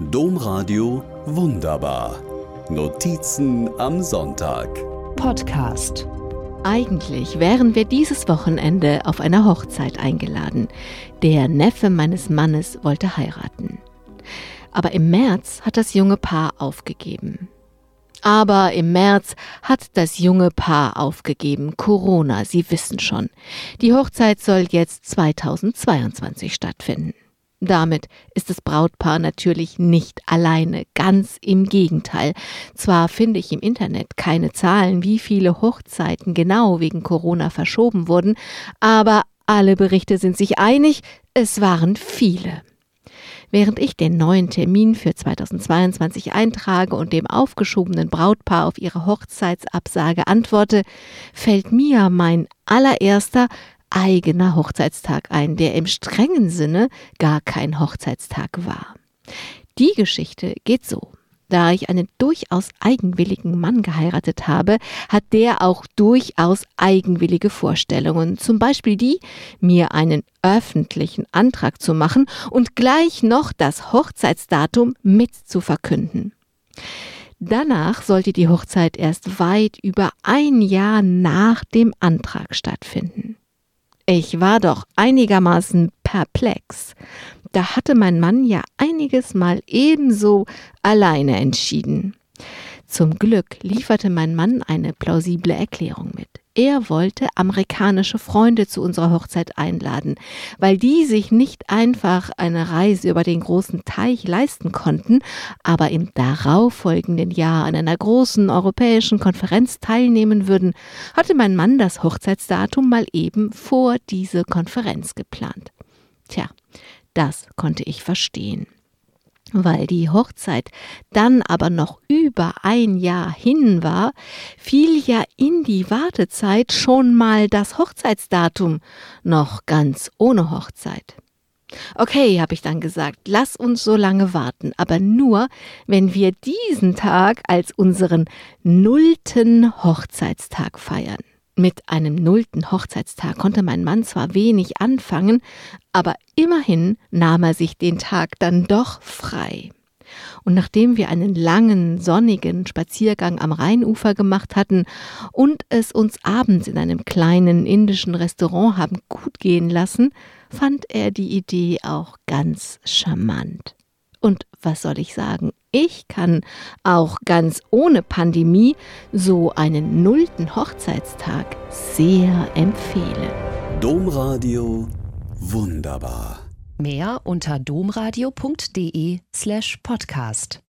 Domradio Wunderbar. Notizen am Sonntag. Podcast. Eigentlich wären wir dieses Wochenende auf einer Hochzeit eingeladen. Der Neffe meines Mannes wollte heiraten. Aber im März hat das junge Paar aufgegeben. Aber im März hat das junge Paar aufgegeben. Corona, Sie wissen schon. Die Hochzeit soll jetzt 2022 stattfinden. Damit ist das Brautpaar natürlich nicht alleine, ganz im Gegenteil. Zwar finde ich im Internet keine Zahlen, wie viele Hochzeiten genau wegen Corona verschoben wurden, aber alle Berichte sind sich einig, es waren viele. Während ich den neuen Termin für 2022 eintrage und dem aufgeschobenen Brautpaar auf ihre Hochzeitsabsage antworte, fällt mir mein allererster eigener Hochzeitstag ein, der im strengen Sinne gar kein Hochzeitstag war. Die Geschichte geht so. Da ich einen durchaus eigenwilligen Mann geheiratet habe, hat der auch durchaus eigenwillige Vorstellungen. Zum Beispiel die, mir einen öffentlichen Antrag zu machen und gleich noch das Hochzeitsdatum mit zu verkünden. Danach sollte die Hochzeit erst weit über ein Jahr nach dem Antrag stattfinden. Ich war doch einigermaßen perplex. Da hatte mein Mann ja einiges Mal ebenso alleine entschieden. Zum Glück lieferte mein Mann eine plausible Erklärung mit. Er wollte amerikanische Freunde zu unserer Hochzeit einladen, weil die sich nicht einfach eine Reise über den großen Teich leisten konnten, aber im darauffolgenden Jahr an einer großen europäischen Konferenz teilnehmen würden, hatte mein Mann das Hochzeitsdatum mal eben vor diese Konferenz geplant. Tja, das konnte ich verstehen. Weil die Hochzeit dann aber noch über ein Jahr hin war, fiel ja in die Wartezeit schon mal das Hochzeitsdatum, noch ganz ohne Hochzeit. Okay, habe ich dann gesagt, lass uns so lange warten, aber nur, wenn wir diesen Tag als unseren nullten Hochzeitstag feiern. Mit einem nullten Hochzeitstag konnte mein Mann zwar wenig anfangen, aber immerhin nahm er sich den Tag dann doch frei. Und nachdem wir einen langen, sonnigen Spaziergang am Rheinufer gemacht hatten und es uns abends in einem kleinen indischen Restaurant haben gut gehen lassen, fand er die Idee auch ganz charmant. Und was soll ich sagen? Ich kann auch ganz ohne Pandemie so einen nullten Hochzeitstag sehr empfehlen. Domradio wunderbar. Mehr unter domradio.de slash podcast.